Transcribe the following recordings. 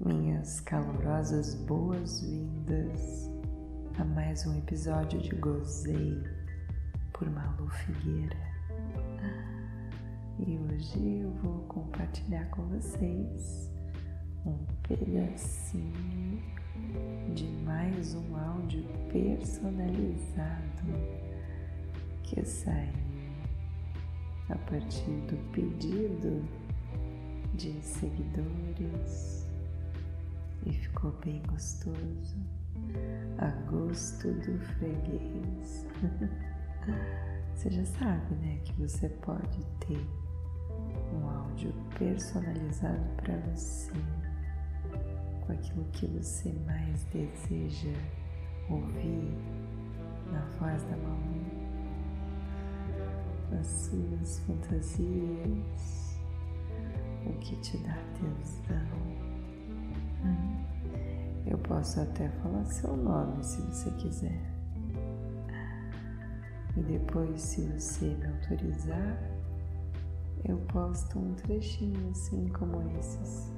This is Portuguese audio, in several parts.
minhas calorosas boas-vindas a mais um episódio de Gozei por Malu Figueira. E hoje eu vou compartilhar com vocês um pedacinho de mais um áudio personalizado que saiu a partir do pedido de seguidores ficou bem gostoso, a gosto do freguês. Você já sabe, né, que você pode ter um áudio personalizado para você, com aquilo que você mais deseja ouvir na voz da mamãe, as suas fantasias, o que te dá tesão. Hum. Posso até falar seu nome se você quiser. E depois, se você me autorizar, eu posto um trechinho assim como esses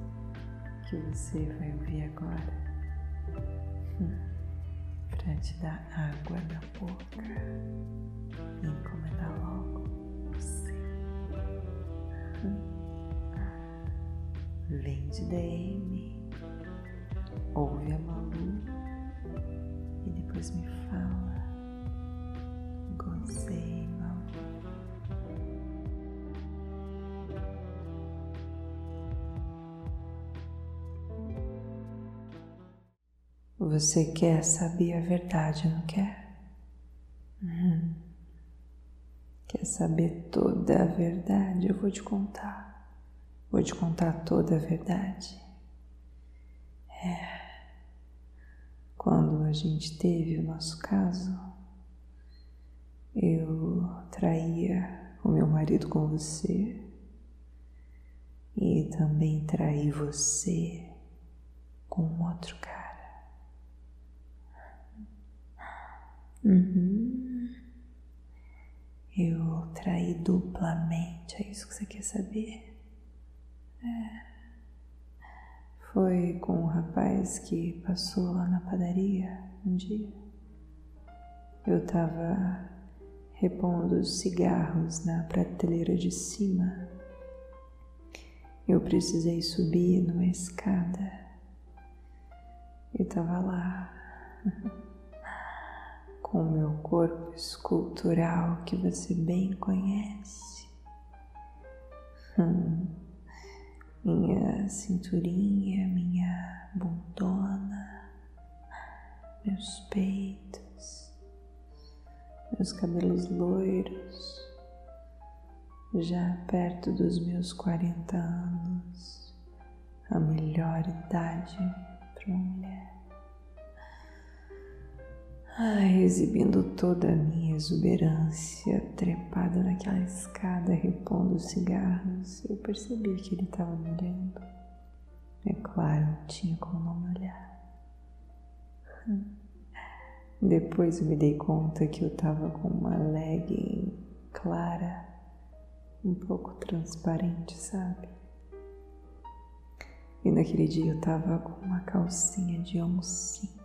que você vai ouvir agora. Hum. Pra te dar água na boca e encomendar logo você. Hum. Vem de DM, ouve a Malu e depois me fala. Gozei, Malu. Você quer saber a verdade, não quer? Uhum. Quer saber toda a verdade? Eu vou te contar. Vou te contar toda a verdade. É. Quando a gente teve o nosso caso, eu traía o meu marido com você e também traí você com outro cara. Uhum. Eu traí duplamente, é isso que você quer saber? É. Foi com o rapaz que passou lá na padaria um dia. Eu tava repondo os cigarros na prateleira de cima. Eu precisei subir numa escada. Eu tava lá. com o meu corpo escultural que você bem conhece. Hum, minha cinturinha, minha bundona, meus peitos, meus cabelos loiros, já perto dos meus 40 anos, a melhor idade para uma mulher. Ai, exibindo toda a minha exuberância, trepada naquela escada, repondo os cigarros, eu percebi que ele estava me olhando. É claro, não tinha como não me olhar. Depois eu me dei conta que eu estava com uma legging clara, um pouco transparente, sabe? E naquele dia eu estava com uma calcinha de oncinha